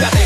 Got